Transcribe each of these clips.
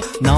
充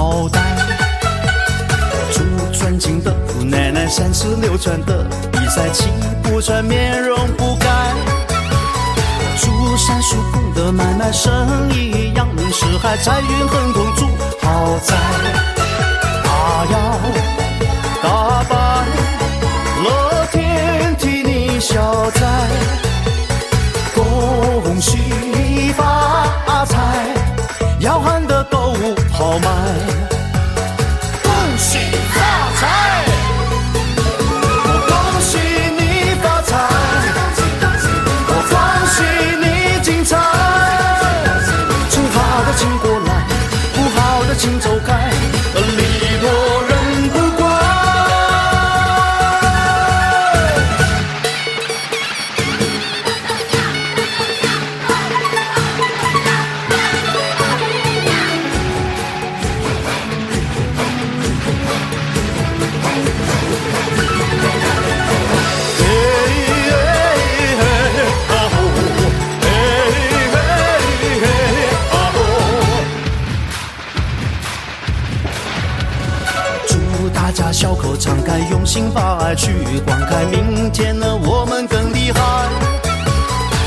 心发爱去灌溉，明天的我们更厉害。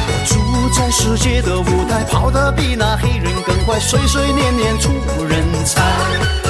我住在世界的舞台，跑得比那黑人更快，岁岁年年出人才。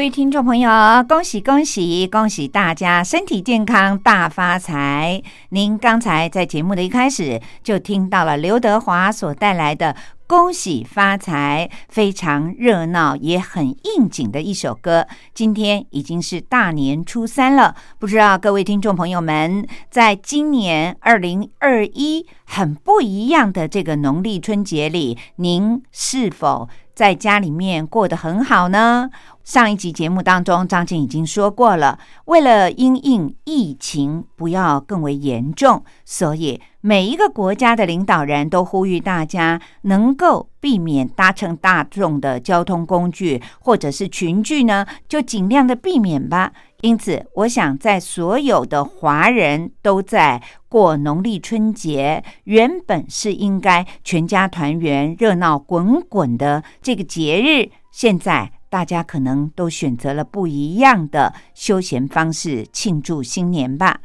各位听众朋友，恭喜恭喜恭喜大家身体健康大发财！您刚才在节目的一开始就听到了刘德华所带来的“恭喜发财”，非常热闹也很应景的一首歌。今天已经是大年初三了，不知道各位听众朋友们，在今年二零二一很不一样的这个农历春节里，您是否？在家里面过得很好呢。上一集节目当中，张静已经说过了，为了因应疫情不要更为严重，所以每一个国家的领导人都呼吁大家能够避免搭乘大众的交通工具，或者是群聚呢，就尽量的避免吧。因此，我想在所有的华人都在过农历春节，原本是应该全家团圆、热闹滚滚的这个节日，现在大家可能都选择了不一样的休闲方式庆祝新年吧。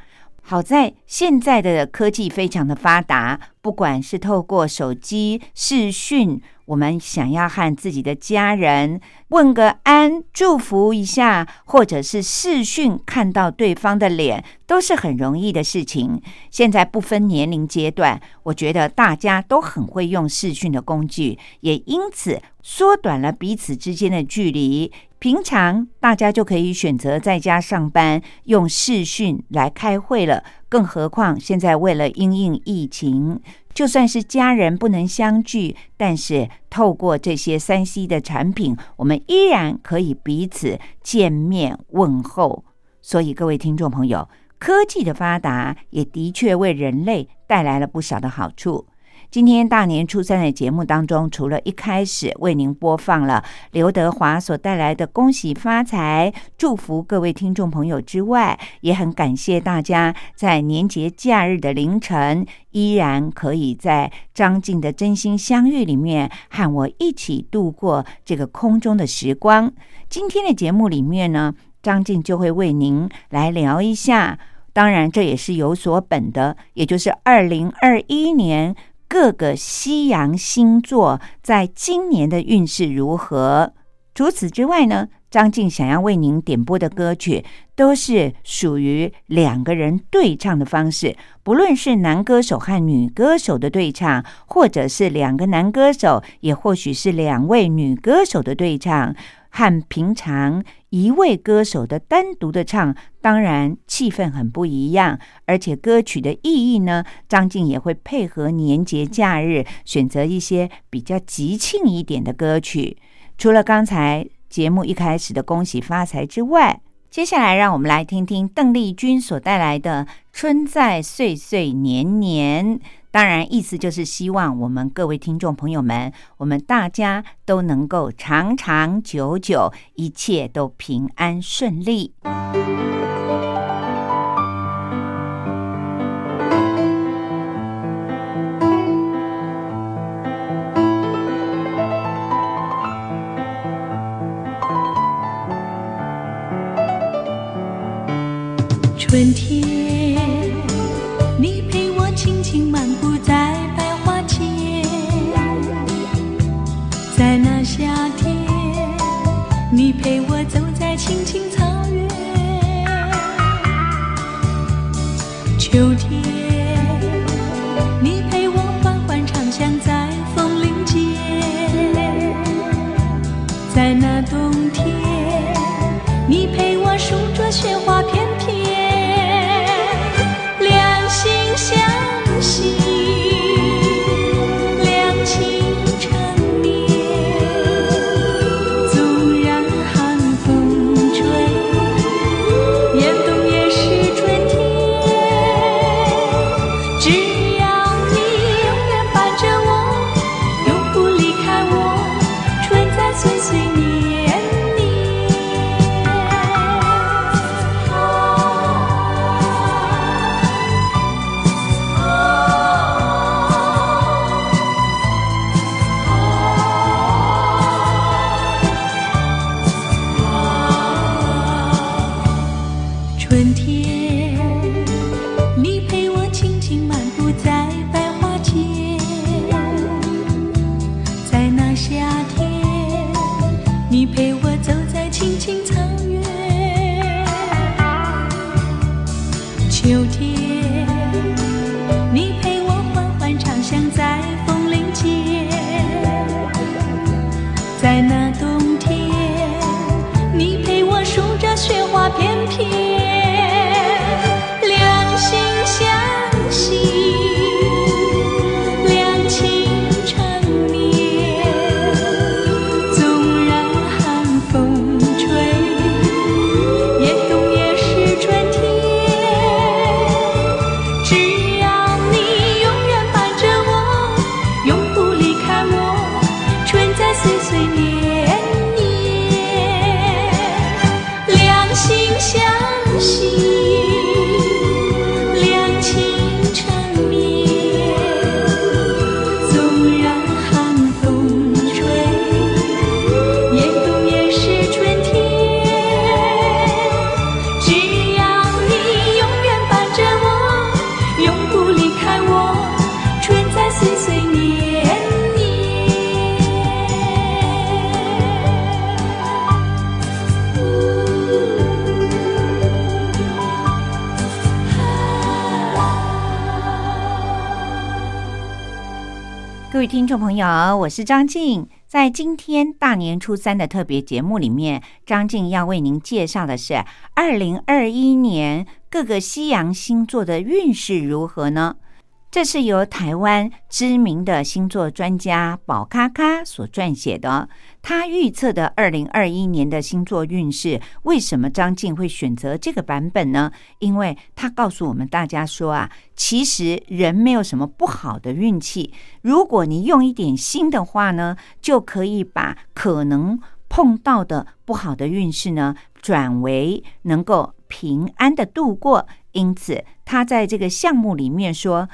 好在现在的科技非常的发达，不管是透过手机视讯，我们想要和自己的家人问个安、祝福一下，或者是视讯看到对方的脸，都是很容易的事情。现在不分年龄阶段，我觉得大家都很会用视讯的工具，也因此缩短了彼此之间的距离。平常大家就可以选择在家上班，用视讯来开会了。更何况现在为了因应疫情，就算是家人不能相聚，但是透过这些三 C 的产品，我们依然可以彼此见面问候。所以各位听众朋友，科技的发达也的确为人类带来了不少的好处。今天大年初三的节目当中，除了一开始为您播放了刘德华所带来的“恭喜发财”，祝福各位听众朋友之外，也很感谢大家在年节假日的凌晨，依然可以在张静的真心相遇里面和我一起度过这个空中的时光。今天的节目里面呢，张静就会为您来聊一下，当然这也是有所本的，也就是二零二一年。各个西洋星座在今年的运势如何？除此之外呢，张静想要为您点播的歌曲都是属于两个人对唱的方式，不论是男歌手和女歌手的对唱，或者是两个男歌手，也或许是两位女歌手的对唱。和平常一位歌手的单独的唱，当然气氛很不一样，而且歌曲的意义呢，张静也会配合年节假日，选择一些比较吉庆一点的歌曲。除了刚才节目一开始的恭喜发财之外，接下来让我们来听听邓丽君所带来的《春在岁岁年年》。当然，意思就是希望我们各位听众朋友们，我们大家都能够长长久久，一切都平安顺利。春天。朋友，我是张静。在今天大年初三的特别节目里面，张静要为您介绍的是二零二一年各个西洋星座的运势如何呢？这是由台湾知名的星座专家宝咖咖所撰写的。他预测的二零二一年的星座运势，为什么张静会选择这个版本呢？因为他告诉我们大家说啊，其实人没有什么不好的运气，如果你用一点心的话呢，就可以把可能碰到的不好的运势呢，转为能够平安的度过。因此，他在这个项目里面说。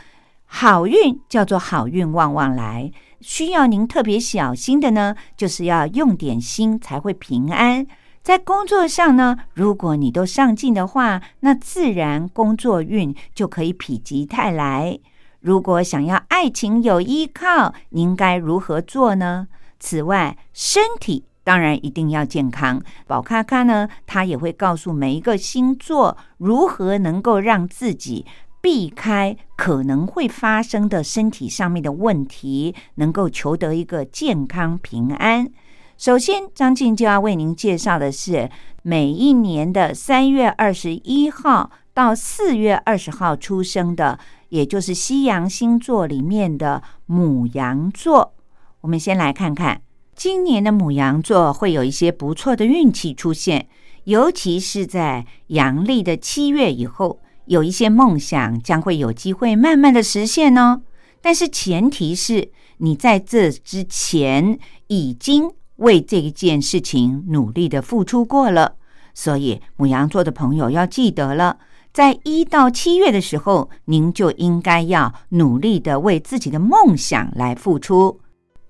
好运叫做好运旺旺来，需要您特别小心的呢，就是要用点心才会平安。在工作上呢，如果你都上进的话，那自然工作运就可以否极泰来。如果想要爱情有依靠，您该如何做呢？此外，身体当然一定要健康。宝咖咖呢，他也会告诉每一个星座如何能够让自己。避开可能会发生的身体上面的问题，能够求得一个健康平安。首先，张静就要为您介绍的是每一年的三月二十一号到四月二十号出生的，也就是西洋星座里面的母羊座。我们先来看看今年的母羊座会有一些不错的运气出现，尤其是在阳历的七月以后。有一些梦想将会有机会慢慢的实现哦，但是前提是你在这之前已经为这一件事情努力的付出过了。所以母羊座的朋友要记得了，在一到七月的时候，您就应该要努力的为自己的梦想来付出。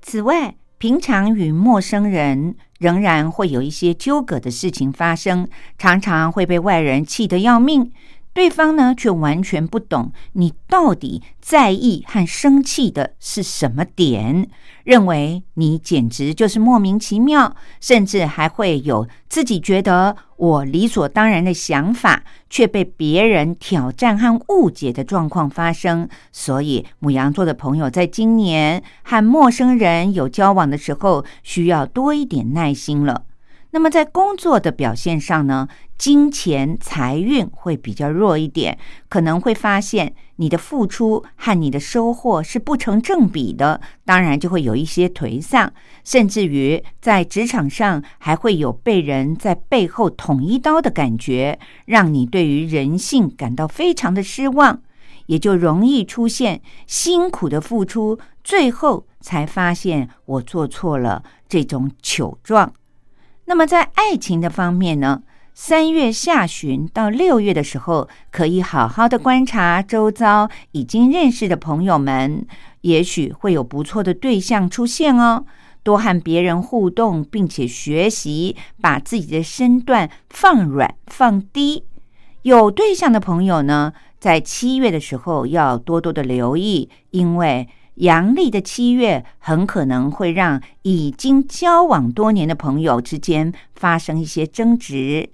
此外，平常与陌生人仍然会有一些纠葛的事情发生，常常会被外人气得要命。对方呢，却完全不懂你到底在意和生气的是什么点，认为你简直就是莫名其妙，甚至还会有自己觉得我理所当然的想法，却被别人挑战和误解的状况发生。所以，母羊座的朋友在今年和陌生人有交往的时候，需要多一点耐心了。那么在工作的表现上呢，金钱财运会比较弱一点，可能会发现你的付出和你的收获是不成正比的，当然就会有一些颓丧，甚至于在职场上还会有被人在背后捅一刀的感觉，让你对于人性感到非常的失望，也就容易出现辛苦的付出，最后才发现我做错了这种糗状。那么在爱情的方面呢？三月下旬到六月的时候，可以好好的观察周遭已经认识的朋友们，也许会有不错的对象出现哦。多和别人互动，并且学习把自己的身段放软放低。有对象的朋友呢，在七月的时候要多多的留意，因为。阳历的七月很可能会让已经交往多年的朋友之间发生一些争执。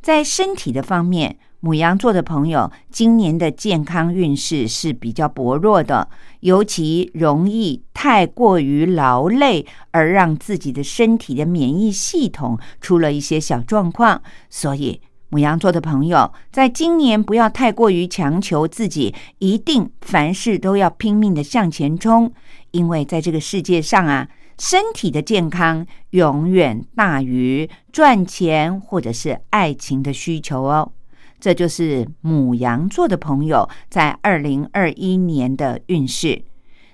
在身体的方面，母羊座的朋友今年的健康运势是比较薄弱的，尤其容易太过于劳累，而让自己的身体的免疫系统出了一些小状况，所以。母羊座的朋友，在今年不要太过于强求自己，一定凡事都要拼命的向前冲，因为在这个世界上啊，身体的健康永远大于赚钱或者是爱情的需求哦。这就是母羊座的朋友在二零二一年的运势。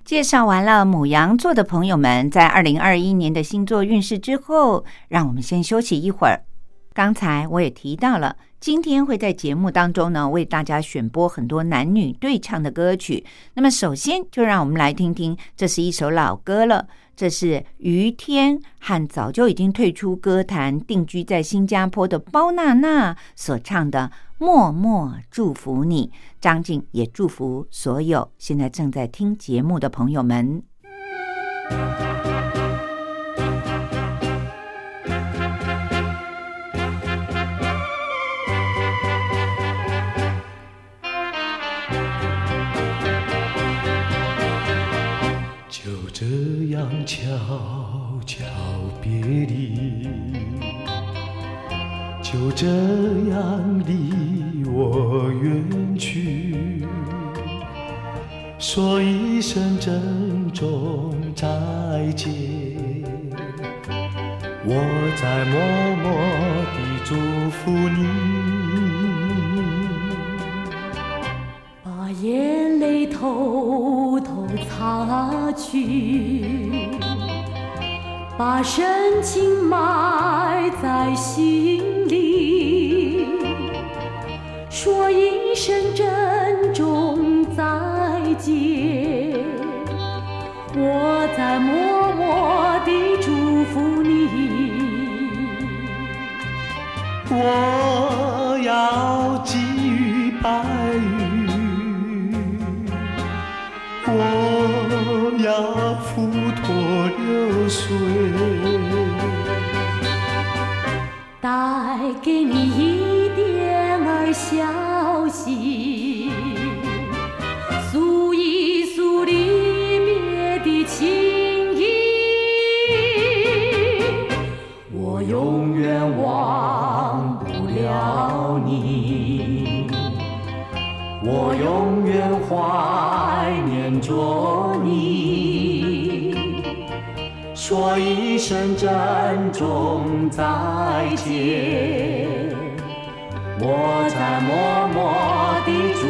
介绍完了母羊座的朋友们在二零二一年的星座运势之后，让我们先休息一会儿。刚才我也提到了，今天会在节目当中呢，为大家选播很多男女对唱的歌曲。那么，首先就让我们来听听，这是一首老歌了。这是于天和早就已经退出歌坛、定居在新加坡的包娜娜所唱的《默默祝福你》。张静也祝福所有现在正在听节目的朋友们。这样悄悄别离，就这样离我远去。说一声珍重再见，我在默默地祝福你。把眼泪偷偷擦去，把深情埋在心里，说一声珍重再见，我在默默地祝福你。我要水，带给你一点儿消息，诉一诉离别的情意。我永远忘不了你，我永远怀念着说一声珍重再见，我在默默地祝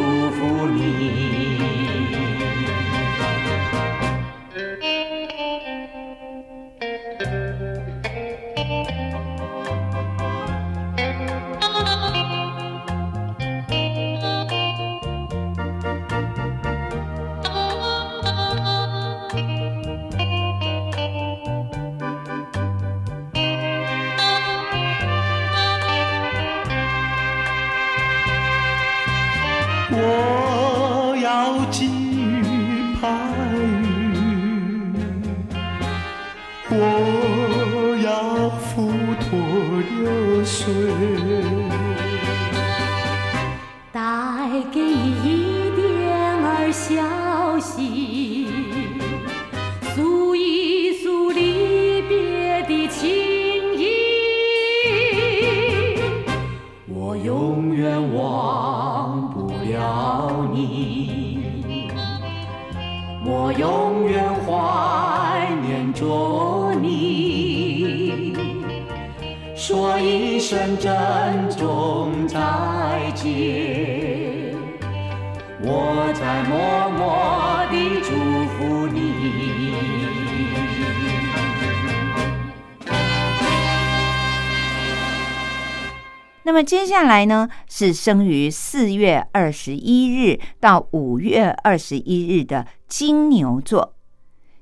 接下来呢，是生于四月二十一日到五月二十一日的金牛座。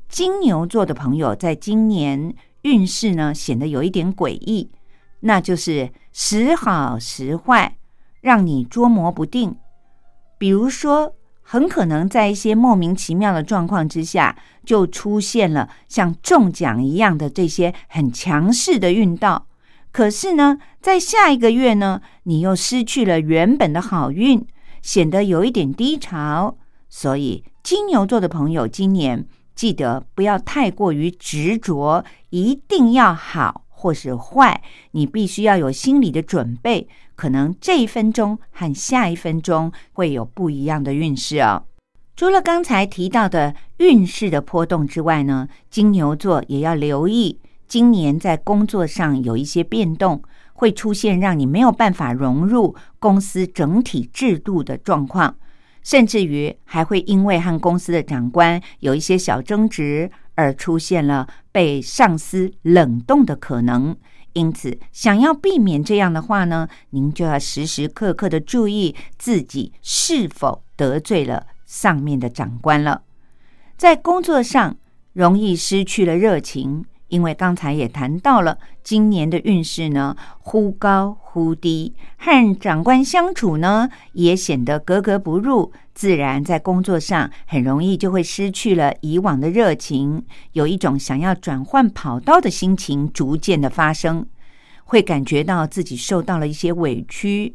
金牛座的朋友在今年运势呢显得有一点诡异，那就是时好时坏，让你捉摸不定。比如说，很可能在一些莫名其妙的状况之下，就出现了像中奖一样的这些很强势的运道。可是呢，在下一个月呢，你又失去了原本的好运，显得有一点低潮。所以，金牛座的朋友今年记得不要太过于执着，一定要好或是坏，你必须要有心理的准备。可能这一分钟和下一分钟会有不一样的运势哦。除了刚才提到的运势的波动之外呢，金牛座也要留意。今年在工作上有一些变动，会出现让你没有办法融入公司整体制度的状况，甚至于还会因为和公司的长官有一些小争执而出现了被上司冷冻的可能。因此，想要避免这样的话呢，您就要时时刻刻的注意自己是否得罪了上面的长官了。在工作上容易失去了热情。因为刚才也谈到了，今年的运势呢忽高忽低，和长官相处呢也显得格格不入，自然在工作上很容易就会失去了以往的热情，有一种想要转换跑道的心情逐渐的发生，会感觉到自己受到了一些委屈。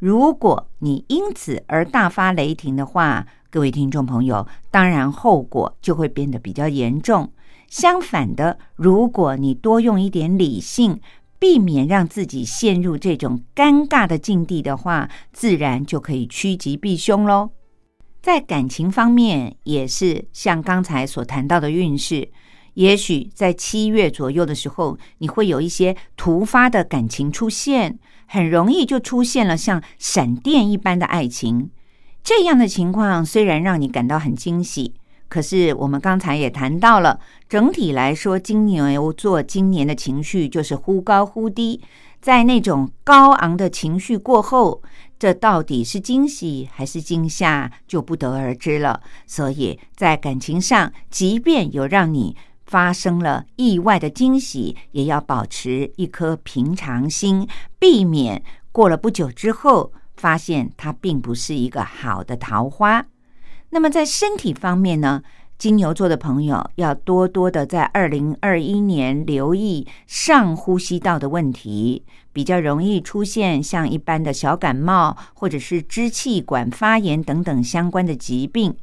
如果你因此而大发雷霆的话，各位听众朋友，当然后果就会变得比较严重。相反的，如果你多用一点理性，避免让自己陷入这种尴尬的境地的话，自然就可以趋吉避凶喽。在感情方面，也是像刚才所谈到的运势，也许在七月左右的时候，你会有一些突发的感情出现，很容易就出现了像闪电一般的爱情。这样的情况虽然让你感到很惊喜。可是，我们刚才也谈到了，整体来说，金牛座今年的情绪就是忽高忽低。在那种高昂的情绪过后，这到底是惊喜还是惊吓，就不得而知了。所以在感情上，即便有让你发生了意外的惊喜，也要保持一颗平常心，避免过了不久之后，发现它并不是一个好的桃花。那么在身体方面呢，金牛座的朋友要多多的在二零二一年留意上呼吸道的问题，比较容易出现像一般的小感冒或者是支气管发炎等等相关的疾病，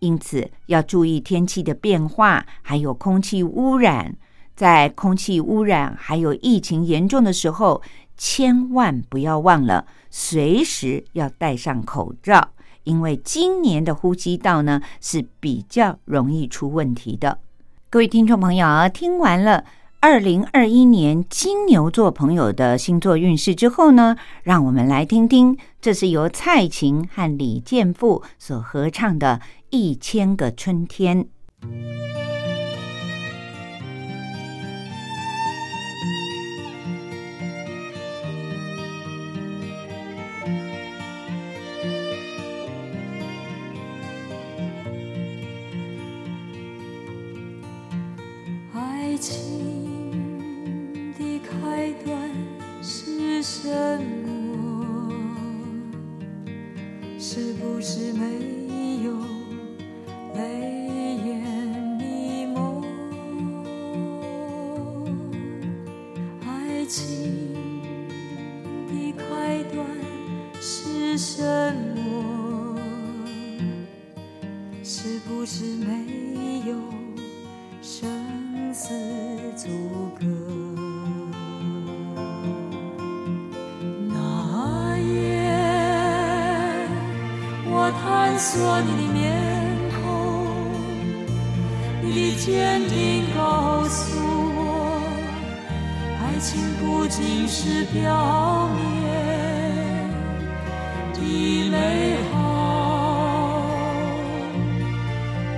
因此要注意天气的变化，还有空气污染。在空气污染还有疫情严重的时候，千万不要忘了随时要戴上口罩。因为今年的呼吸道呢是比较容易出问题的。各位听众朋友，听完了二零二一年金牛座朋友的星座运势之后呢，让我们来听听，这是由蔡琴和李健富所合唱的《一千个春天》。什么是不是没有泪眼迷蒙？爱情的开端是什么？是不是没有生死阻隔？探索你的面孔，你坚定告诉我，爱情不仅是表面的美好，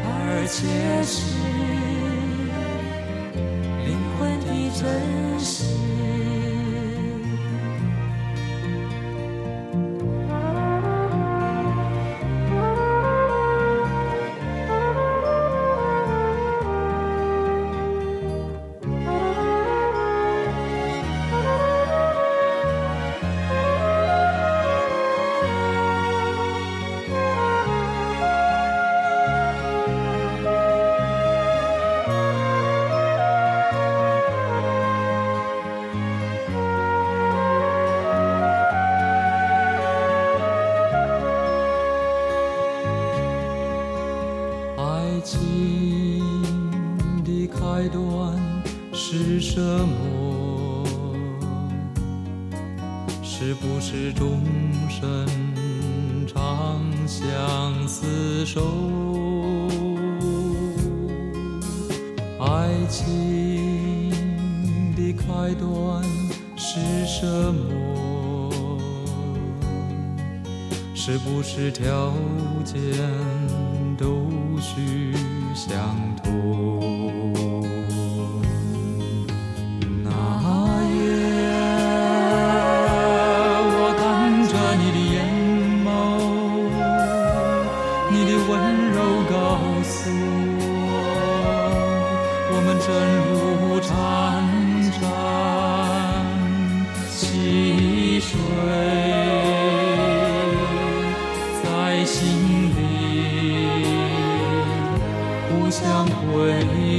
而且是灵魂的真实。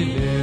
相回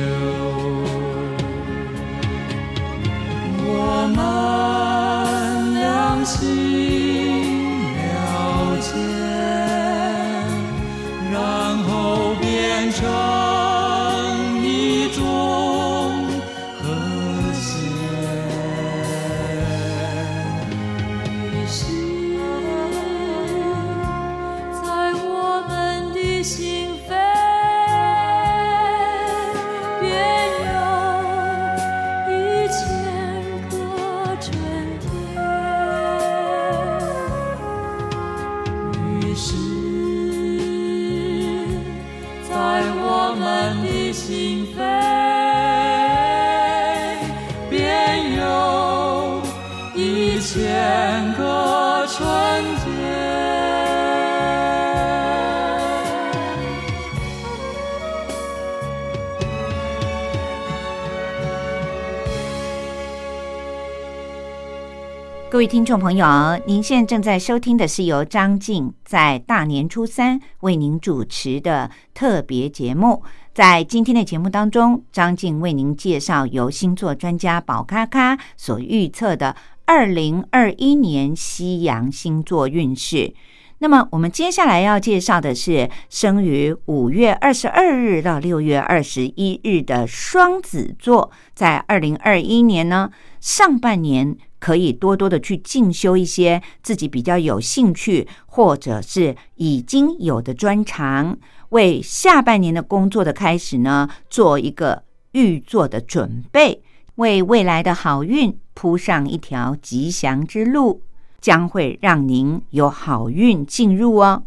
各位听众朋友，您现在正在收听的是由张静在大年初三为您主持的特别节目。在今天的节目当中，张静为您介绍由星座专家宝咖咖所预测的二零二一年西洋星座运势。那么，我们接下来要介绍的是生于五月二十二日到六月二十一日的双子座，在二零二一年呢上半年。可以多多的去进修一些自己比较有兴趣或者是已经有的专长，为下半年的工作的开始呢做一个预做的准备，为未来的好运铺上一条吉祥之路，将会让您有好运进入哦。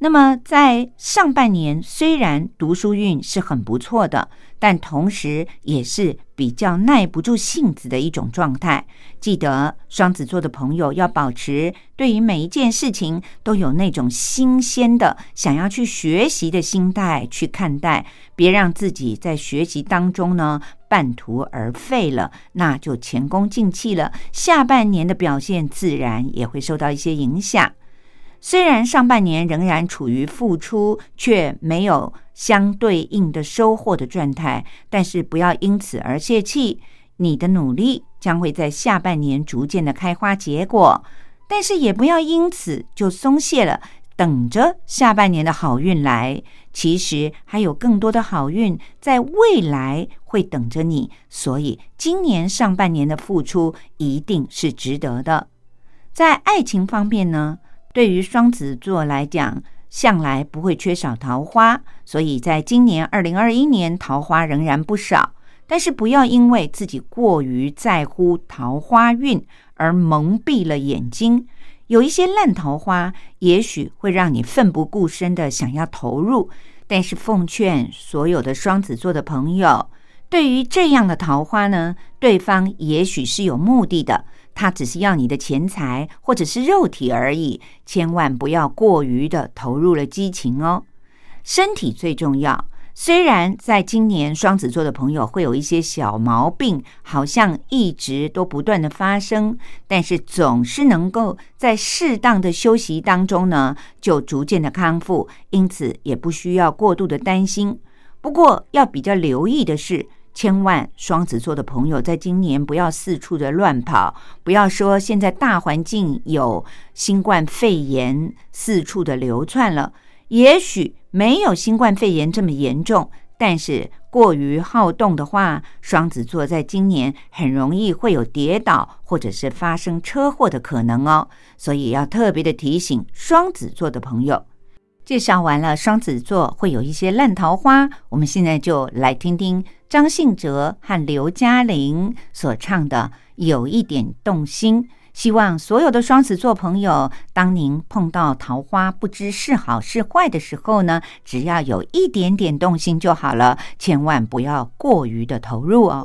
那么在上半年，虽然读书运是很不错的。但同时也是比较耐不住性子的一种状态。记得双子座的朋友要保持对于每一件事情都有那种新鲜的想要去学习的心态去看待，别让自己在学习当中呢半途而废了，那就前功尽弃了。下半年的表现自然也会受到一些影响。虽然上半年仍然处于付出却没有相对应的收获的状态，但是不要因此而泄气。你的努力将会在下半年逐渐的开花结果，但是也不要因此就松懈了，等着下半年的好运来。其实还有更多的好运在未来会等着你，所以今年上半年的付出一定是值得的。在爱情方面呢？对于双子座来讲，向来不会缺少桃花，所以在今年二零二一年，桃花仍然不少。但是不要因为自己过于在乎桃花运而蒙蔽了眼睛，有一些烂桃花，也许会让你奋不顾身的想要投入。但是奉劝所有的双子座的朋友，对于这样的桃花呢，对方也许是有目的的。他只是要你的钱财或者是肉体而已，千万不要过于的投入了激情哦。身体最重要。虽然在今年双子座的朋友会有一些小毛病，好像一直都不断的发生，但是总是能够在适当的休息当中呢，就逐渐的康复，因此也不需要过度的担心。不过要比较留意的是。千万双子座的朋友，在今年不要四处的乱跑，不要说现在大环境有新冠肺炎四处的流窜了。也许没有新冠肺炎这么严重，但是过于好动的话，双子座在今年很容易会有跌倒或者是发生车祸的可能哦。所以要特别的提醒双子座的朋友。介绍完了双子座会有一些烂桃花，我们现在就来听听。张信哲和刘嘉玲所唱的有一点动心，希望所有的双子座朋友，当您碰到桃花不知是好是坏的时候呢，只要有一点点动心就好了，千万不要过于的投入哦。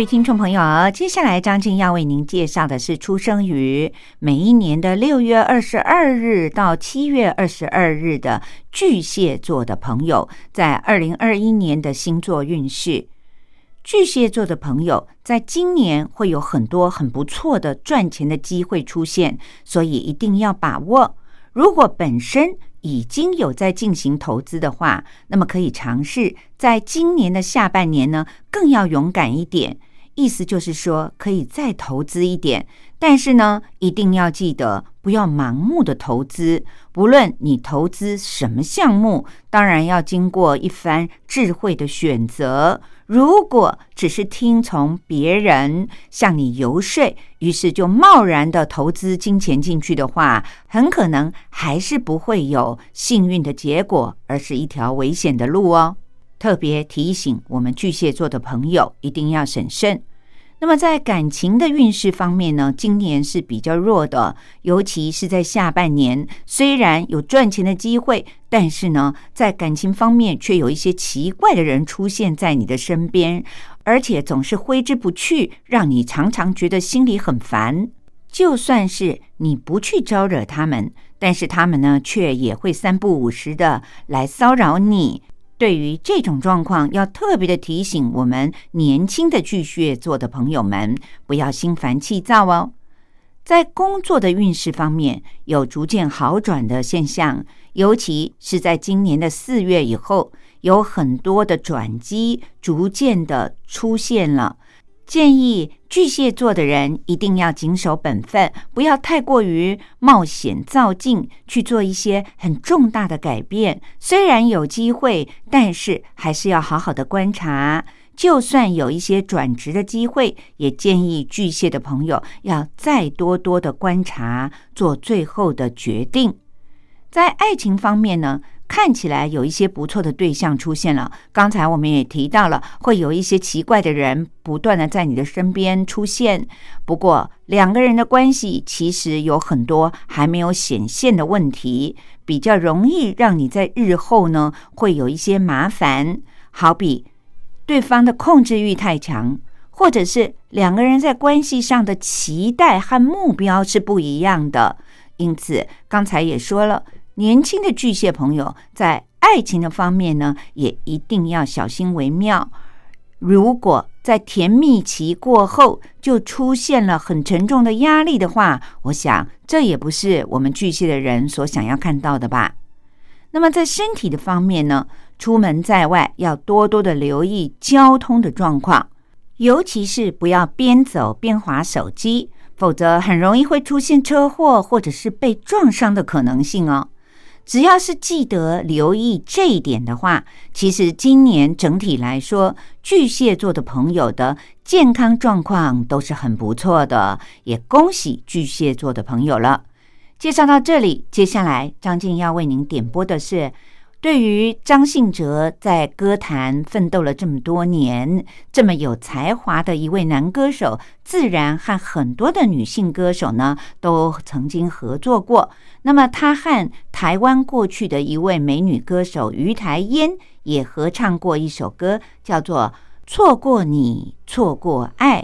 各位听众朋友，接下来张静要为您介绍的是出生于每一年的六月二十二日到七月二十二日的巨蟹座的朋友，在二零二一年的星座运势。巨蟹座的朋友在今年会有很多很不错的赚钱的机会出现，所以一定要把握。如果本身已经有在进行投资的话，那么可以尝试在今年的下半年呢，更要勇敢一点。意思就是说，可以再投资一点，但是呢，一定要记得不要盲目的投资。不论你投资什么项目，当然要经过一番智慧的选择。如果只是听从别人向你游说，于是就贸然的投资金钱进去的话，很可能还是不会有幸运的结果，而是一条危险的路哦。特别提醒我们巨蟹座的朋友一定要审慎。那么在感情的运势方面呢，今年是比较弱的，尤其是在下半年。虽然有赚钱的机会，但是呢，在感情方面却有一些奇怪的人出现在你的身边，而且总是挥之不去，让你常常觉得心里很烦。就算是你不去招惹他们，但是他们呢，却也会三不五时的来骚扰你。对于这种状况，要特别的提醒我们年轻的巨蟹座的朋友们，不要心烦气躁哦。在工作的运势方面，有逐渐好转的现象，尤其是在今年的四月以后，有很多的转机逐渐的出现了。建议巨蟹座的人一定要谨守本分，不要太过于冒险造进，去做一些很重大的改变。虽然有机会，但是还是要好好的观察。就算有一些转职的机会，也建议巨蟹的朋友要再多多的观察，做最后的决定。在爱情方面呢？看起来有一些不错的对象出现了。刚才我们也提到了，会有一些奇怪的人不断的在你的身边出现。不过，两个人的关系其实有很多还没有显现的问题，比较容易让你在日后呢会有一些麻烦。好比对方的控制欲太强，或者是两个人在关系上的期待和目标是不一样的。因此，刚才也说了。年轻的巨蟹朋友在爱情的方面呢，也一定要小心为妙。如果在甜蜜期过后就出现了很沉重的压力的话，我想这也不是我们巨蟹的人所想要看到的吧。那么在身体的方面呢，出门在外要多多的留意交通的状况，尤其是不要边走边划手机，否则很容易会出现车祸或者是被撞伤的可能性哦。只要是记得留意这一点的话，其实今年整体来说，巨蟹座的朋友的健康状况都是很不错的，也恭喜巨蟹座的朋友了。介绍到这里，接下来张静要为您点播的是。对于张信哲在歌坛奋斗了这么多年，这么有才华的一位男歌手，自然和很多的女性歌手呢都曾经合作过。那么他和台湾过去的一位美女歌手于台烟也合唱过一首歌，叫做《错过你，错过爱》。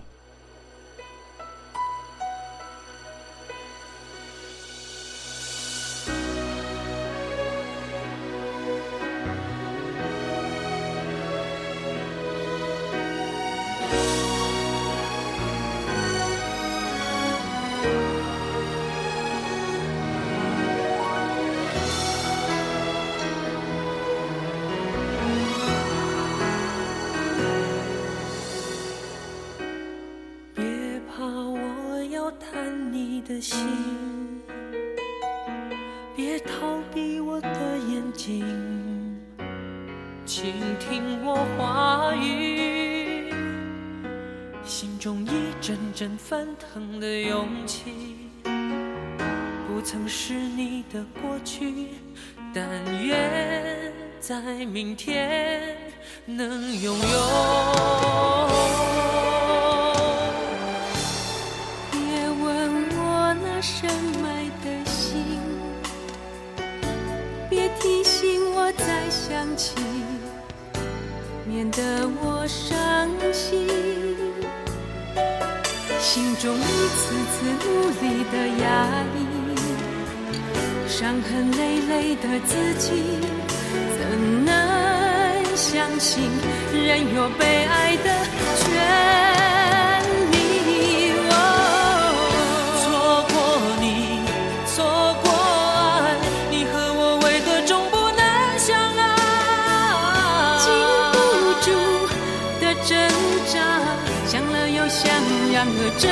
真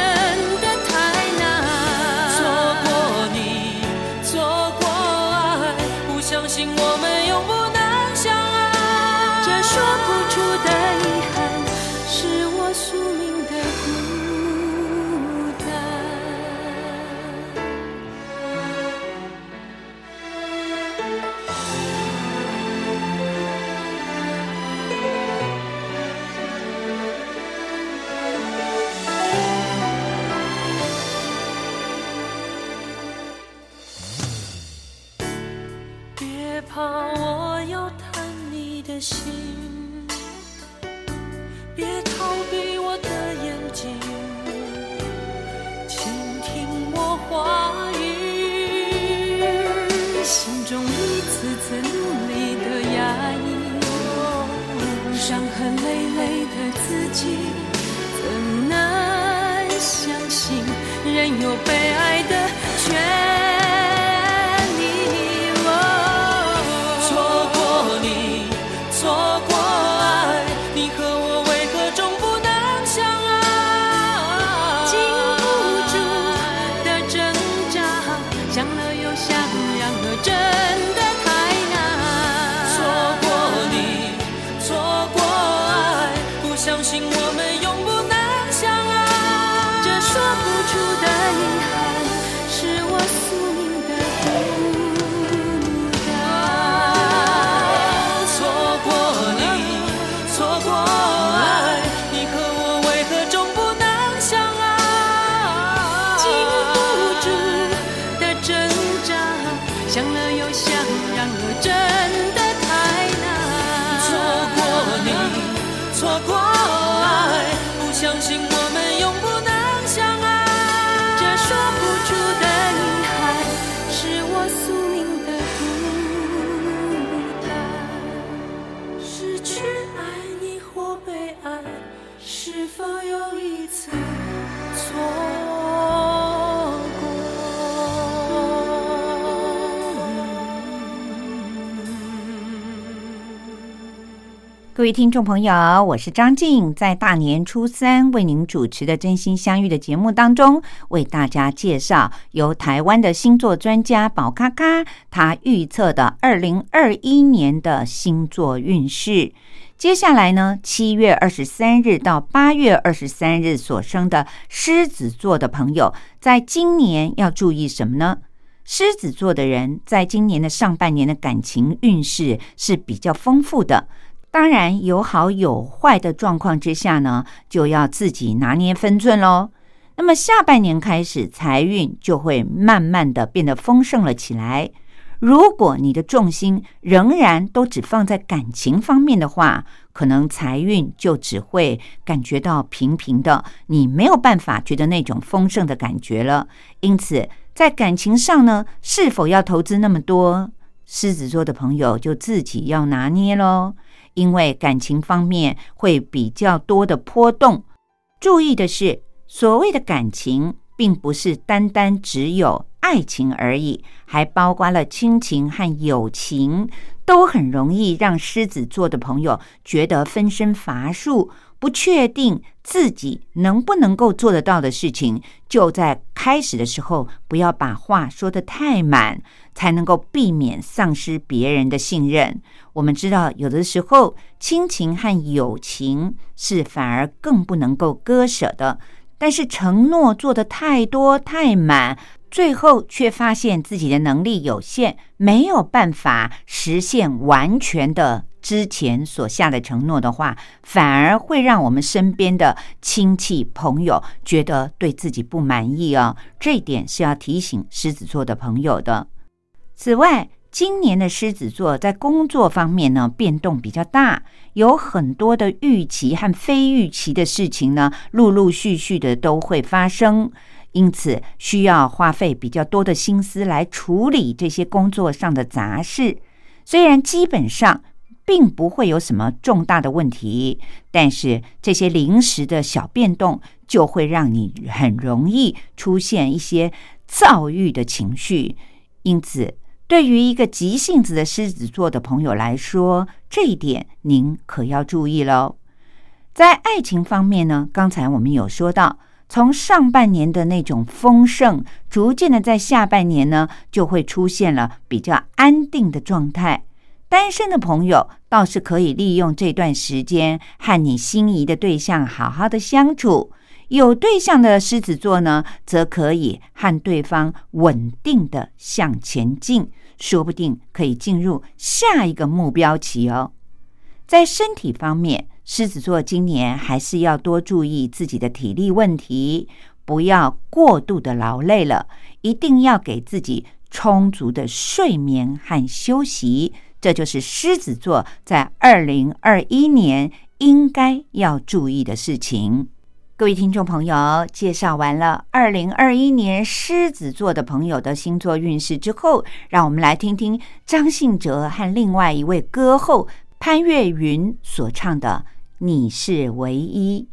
的人各位听众朋友，我是张静，在大年初三为您主持的《真心相遇》的节目当中，为大家介绍由台湾的星座专家宝咖咖他预测的二零二一年的星座运势。接下来呢，七月二十三日到八月二十三日所生的狮子座的朋友，在今年要注意什么呢？狮子座的人在今年的上半年的感情运势是比较丰富的。当然，有好有坏的状况之下呢，就要自己拿捏分寸喽。那么下半年开始，财运就会慢慢的变得丰盛了起来。如果你的重心仍然都只放在感情方面的话，可能财运就只会感觉到平平的，你没有办法觉得那种丰盛的感觉了。因此，在感情上呢，是否要投资那么多，狮子座的朋友就自己要拿捏喽。因为感情方面会比较多的波动，注意的是，所谓的感情，并不是单单只有爱情而已，还包括了亲情和友情，都很容易让狮子座的朋友觉得分身乏术。不确定自己能不能够做得到的事情，就在开始的时候不要把话说得太满，才能够避免丧失别人的信任。我们知道，有的时候亲情和友情是反而更不能够割舍的，但是承诺做得太多太满，最后却发现自己的能力有限，没有办法实现完全的。之前所下的承诺的话，反而会让我们身边的亲戚朋友觉得对自己不满意哦。这一点是要提醒狮子座的朋友的。此外，今年的狮子座在工作方面呢，变动比较大，有很多的预期和非预期的事情呢，陆陆续续的都会发生，因此需要花费比较多的心思来处理这些工作上的杂事。虽然基本上。并不会有什么重大的问题，但是这些临时的小变动就会让你很容易出现一些躁郁的情绪。因此，对于一个急性子的狮子座的朋友来说，这一点您可要注意喽。在爱情方面呢，刚才我们有说到，从上半年的那种丰盛，逐渐的在下半年呢，就会出现了比较安定的状态。单身的朋友倒是可以利用这段时间和你心仪的对象好好的相处；有对象的狮子座呢，则可以和对方稳定的向前进，说不定可以进入下一个目标期哦。在身体方面，狮子座今年还是要多注意自己的体力问题，不要过度的劳累了，一定要给自己充足的睡眠和休息。这就是狮子座在二零二一年应该要注意的事情。各位听众朋友，介绍完了二零二一年狮子座的朋友的星座运势之后，让我们来听听张信哲和另外一位歌后潘越云所唱的《你是唯一》。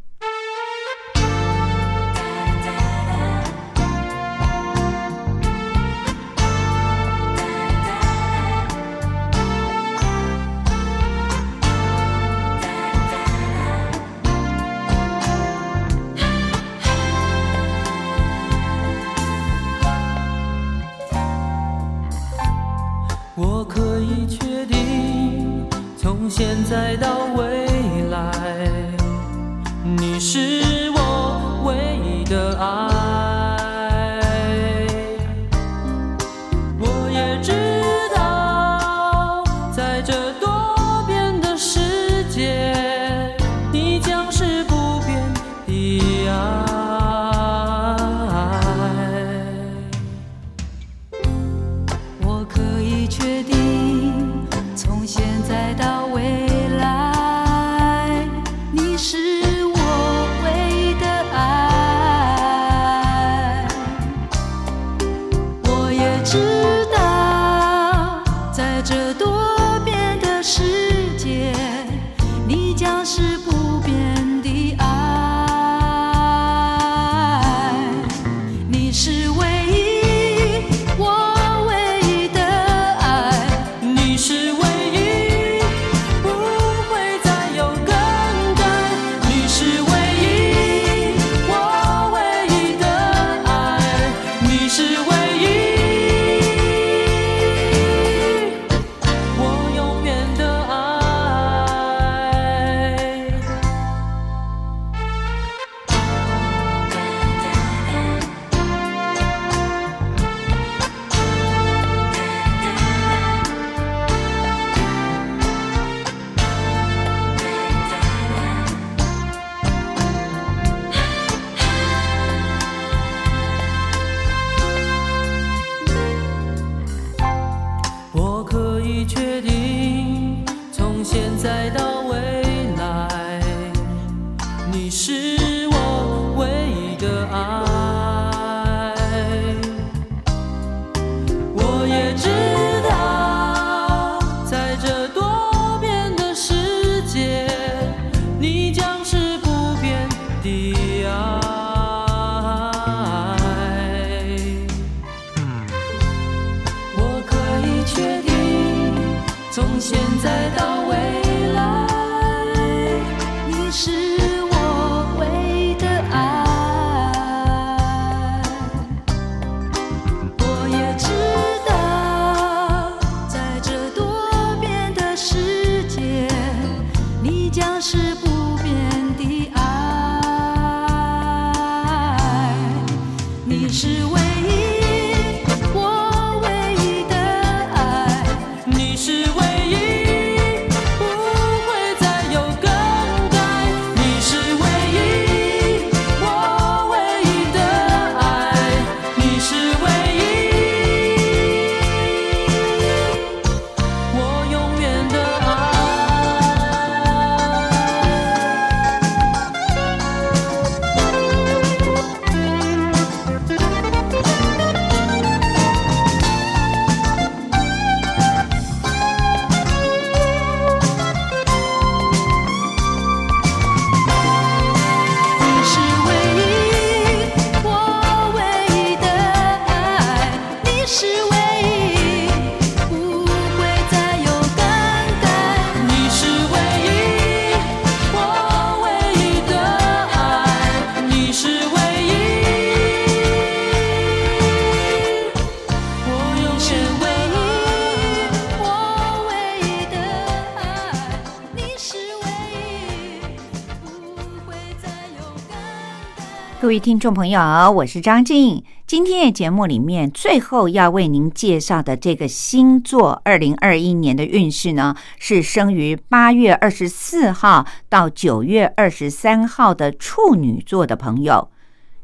各位听众朋友，我是张静。今天的节目里面，最后要为您介绍的这个星座，二零二一年的运势呢，是生于八月二十四号到九月二十三号的处女座的朋友。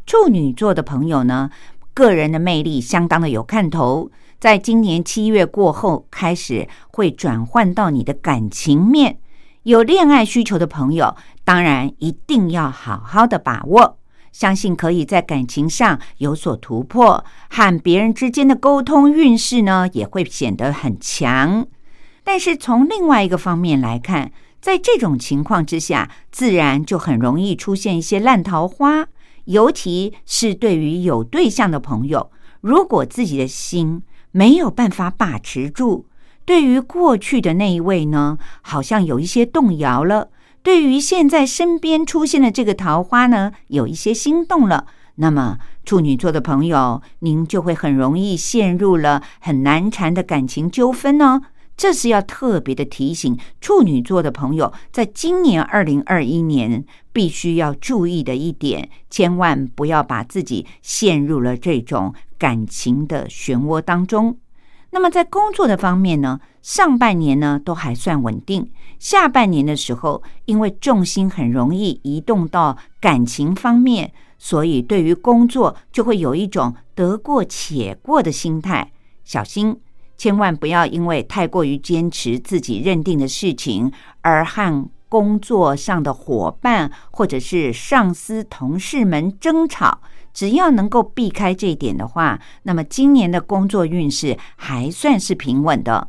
处女座的朋友呢，个人的魅力相当的有看头，在今年七月过后开始会转换到你的感情面。有恋爱需求的朋友，当然一定要好好的把握，相信可以在感情上有所突破，和别人之间的沟通运势呢也会显得很强。但是从另外一个方面来看，在这种情况之下，自然就很容易出现一些烂桃花，尤其是对于有对象的朋友，如果自己的心没有办法把持住，对于过去的那一位呢，好像有一些动摇了；对于现在身边出现的这个桃花呢，有一些心动了。那么处女座的朋友，您就会很容易陷入了很难缠的感情纠纷呢。这是要特别的提醒处女座的朋友，在今年二零二一年必须要注意的一点，千万不要把自己陷入了这种感情的漩涡当中。那么在工作的方面呢，上半年呢都还算稳定，下半年的时候，因为重心很容易移动到感情方面，所以对于工作就会有一种得过且过的心态，小心。千万不要因为太过于坚持自己认定的事情，而和工作上的伙伴或者是上司、同事们争吵。只要能够避开这一点的话，那么今年的工作运势还算是平稳的。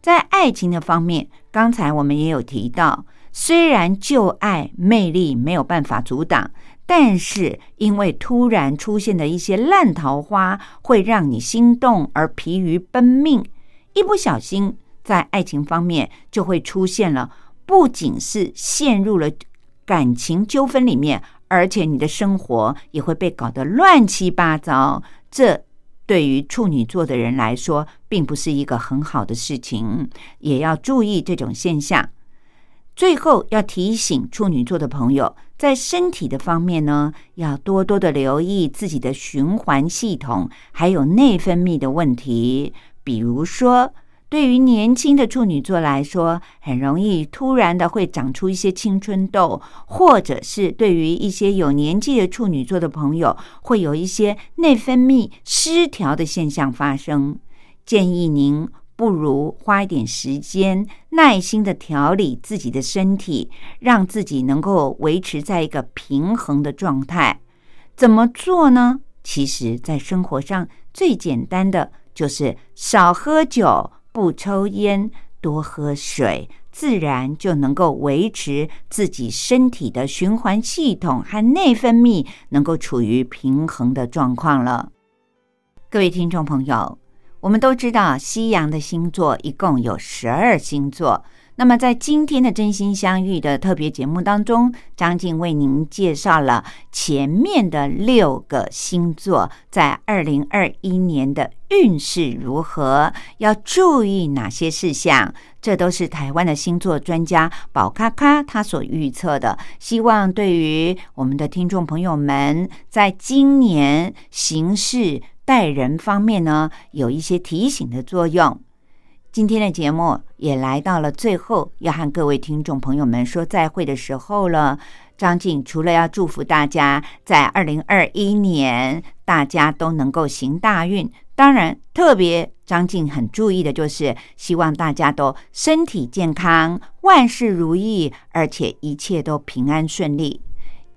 在爱情的方面，刚才我们也有提到，虽然旧爱魅力没有办法阻挡。但是，因为突然出现的一些烂桃花，会让你心动而疲于奔命，一不小心在爱情方面就会出现了，不仅是陷入了感情纠纷里面，而且你的生活也会被搞得乱七八糟。这对于处女座的人来说，并不是一个很好的事情，也要注意这种现象。最后要提醒处女座的朋友，在身体的方面呢，要多多的留意自己的循环系统，还有内分泌的问题。比如说，对于年轻的处女座来说，很容易突然的会长出一些青春痘，或者是对于一些有年纪的处女座的朋友，会有一些内分泌失调的现象发生。建议您。不如花一点时间，耐心的调理自己的身体，让自己能够维持在一个平衡的状态。怎么做呢？其实，在生活上最简单的就是少喝酒、不抽烟、多喝水，自然就能够维持自己身体的循环系统和内分泌能够处于平衡的状况了。各位听众朋友。我们都知道，西洋的星座一共有十二星座。那么，在今天的真心相遇的特别节目当中，张静为您介绍了前面的六个星座在二零二一年的运势如何，要注意哪些事项。这都是台湾的星座专家宝咖咖他所预测的，希望对于我们的听众朋友们，在今年行事待人方面呢，有一些提醒的作用。今天的节目也来到了最后，要和各位听众朋友们说再会的时候了。张静除了要祝福大家在二零二一年大家都能够行大运，当然特别张静很注意的就是希望大家都身体健康、万事如意，而且一切都平安顺利。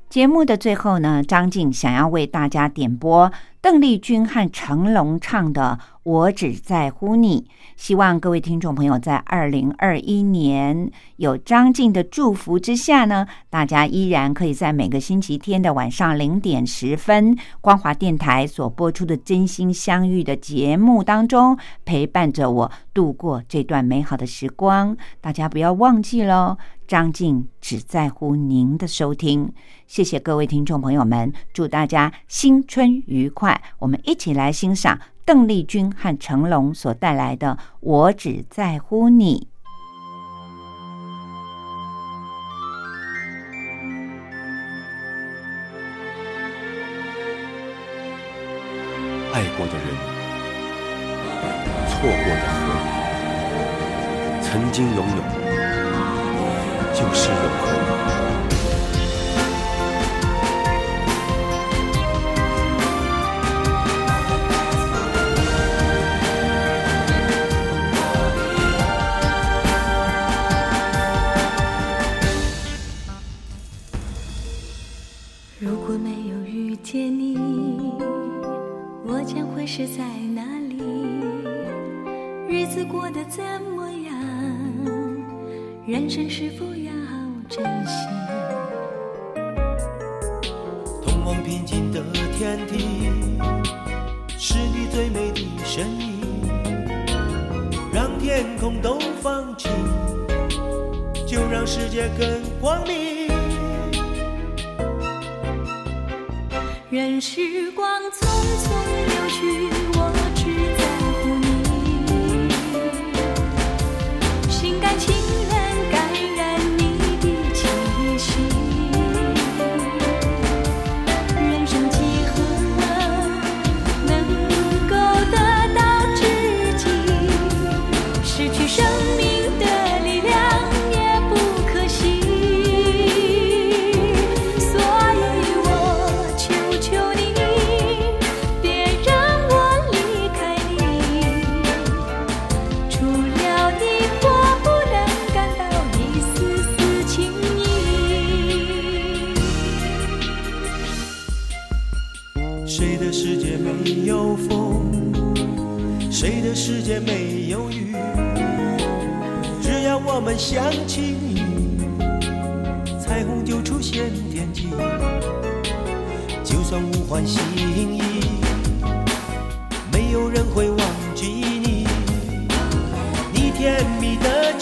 节目的最后呢，张静想要为大家点播邓丽君和成龙唱的《我只在乎你》，希望各位听众朋友在二零二一年有张静的祝福之下呢，大家依然可以在每个星期天的晚上零点十分，光华电台所播出的《真心相遇》的节目当中，陪伴着我度过这段美好的时光。大家不要忘记喽，张静只在乎您的收听。谢谢各位听众朋友们，祝大家新春愉快！我们一起来欣赏邓丽君和成龙所带来的《我只在乎你》。爱过的人，错过的河，曾经拥有，就是永恒。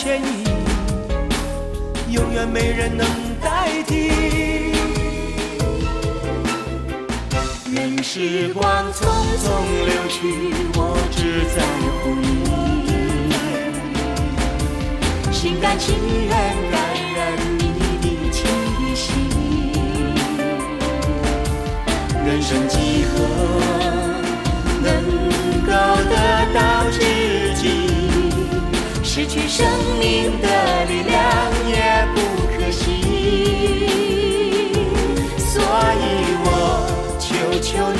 歉意，永远没人能代替。任时光匆匆流去，我只在乎你，心甘情愿感染你的气息。人生几何能够得到知？失去生命的力量也不可惜。所以我求求你，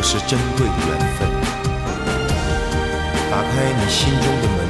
都是珍贵的缘分。打开你心中的门，